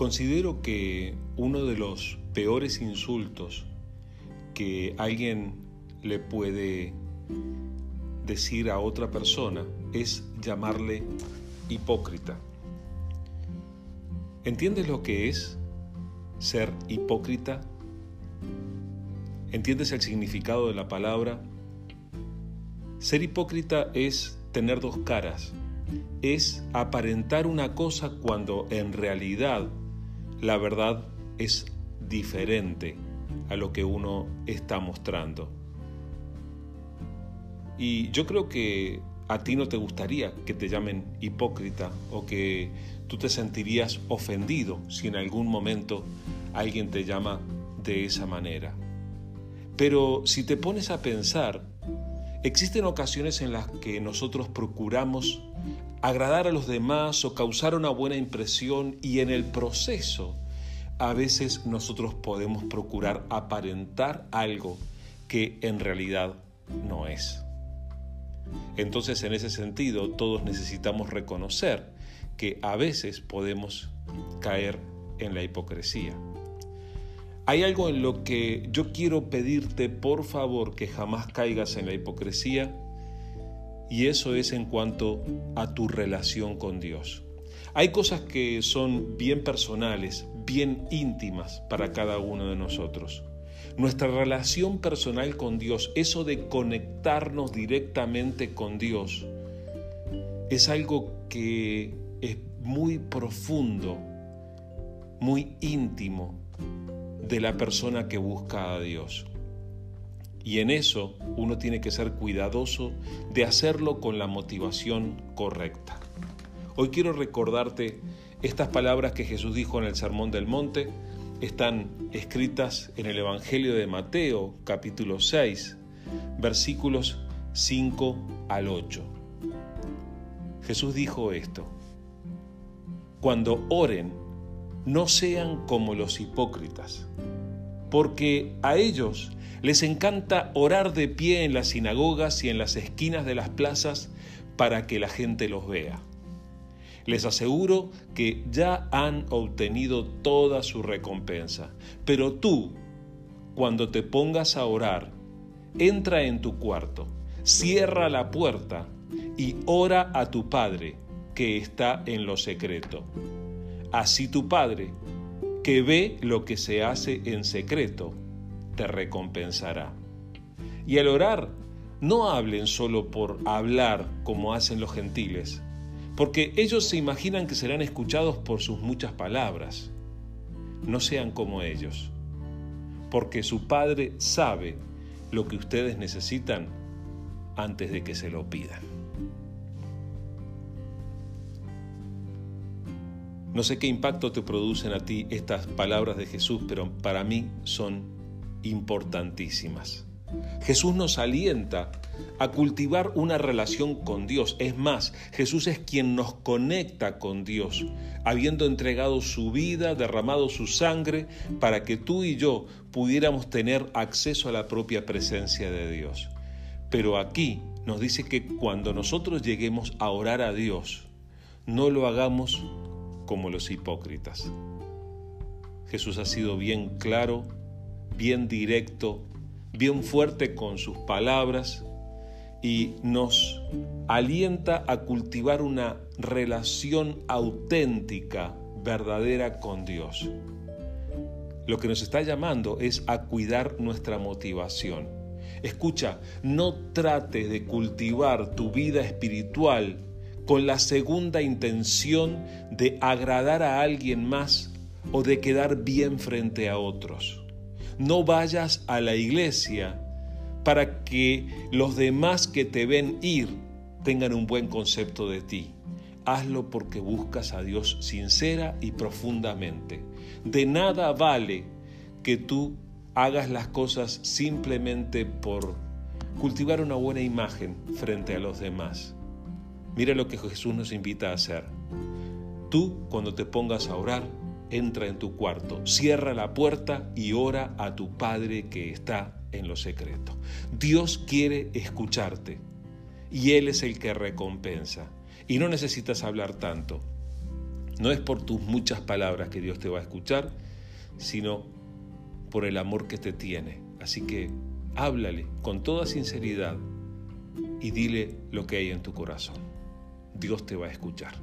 Considero que uno de los peores insultos que alguien le puede decir a otra persona es llamarle hipócrita. ¿Entiendes lo que es ser hipócrita? ¿Entiendes el significado de la palabra? Ser hipócrita es tener dos caras, es aparentar una cosa cuando en realidad la verdad es diferente a lo que uno está mostrando. Y yo creo que a ti no te gustaría que te llamen hipócrita o que tú te sentirías ofendido si en algún momento alguien te llama de esa manera. Pero si te pones a pensar, existen ocasiones en las que nosotros procuramos agradar a los demás o causar una buena impresión y en el proceso a veces nosotros podemos procurar aparentar algo que en realidad no es. Entonces en ese sentido todos necesitamos reconocer que a veces podemos caer en la hipocresía. Hay algo en lo que yo quiero pedirte por favor que jamás caigas en la hipocresía y eso es en cuanto a tu relación con Dios. Hay cosas que son bien personales, bien íntimas para cada uno de nosotros. Nuestra relación personal con Dios, eso de conectarnos directamente con Dios, es algo que es muy profundo, muy íntimo de la persona que busca a Dios. Y en eso uno tiene que ser cuidadoso de hacerlo con la motivación correcta. Hoy quiero recordarte estas palabras que Jesús dijo en el Sermón del Monte. Están escritas en el Evangelio de Mateo capítulo 6, versículos 5 al 8. Jesús dijo esto, cuando oren, no sean como los hipócritas, porque a ellos les encanta orar de pie en las sinagogas y en las esquinas de las plazas para que la gente los vea. Les aseguro que ya han obtenido toda su recompensa. Pero tú, cuando te pongas a orar, entra en tu cuarto, cierra la puerta y ora a tu Padre que está en lo secreto. Así tu Padre, que ve lo que se hace en secreto, te recompensará. Y al orar, no hablen solo por hablar como hacen los gentiles porque ellos se imaginan que serán escuchados por sus muchas palabras. No sean como ellos, porque su Padre sabe lo que ustedes necesitan antes de que se lo pidan. No sé qué impacto te producen a ti estas palabras de Jesús, pero para mí son importantísimas. Jesús nos alienta a cultivar una relación con Dios. Es más, Jesús es quien nos conecta con Dios, habiendo entregado su vida, derramado su sangre, para que tú y yo pudiéramos tener acceso a la propia presencia de Dios. Pero aquí nos dice que cuando nosotros lleguemos a orar a Dios, no lo hagamos como los hipócritas. Jesús ha sido bien claro, bien directo, bien fuerte con sus palabras y nos alienta a cultivar una relación auténtica, verdadera con Dios. Lo que nos está llamando es a cuidar nuestra motivación. Escucha, no trates de cultivar tu vida espiritual con la segunda intención de agradar a alguien más o de quedar bien frente a otros. No vayas a la iglesia para que los demás que te ven ir tengan un buen concepto de ti. Hazlo porque buscas a Dios sincera y profundamente. De nada vale que tú hagas las cosas simplemente por cultivar una buena imagen frente a los demás. Mira lo que Jesús nos invita a hacer. Tú, cuando te pongas a orar, entra en tu cuarto, cierra la puerta y ora a tu Padre que está en lo secreto. Dios quiere escucharte y Él es el que recompensa. Y no necesitas hablar tanto. No es por tus muchas palabras que Dios te va a escuchar, sino por el amor que te tiene. Así que háblale con toda sinceridad y dile lo que hay en tu corazón. Dios te va a escuchar.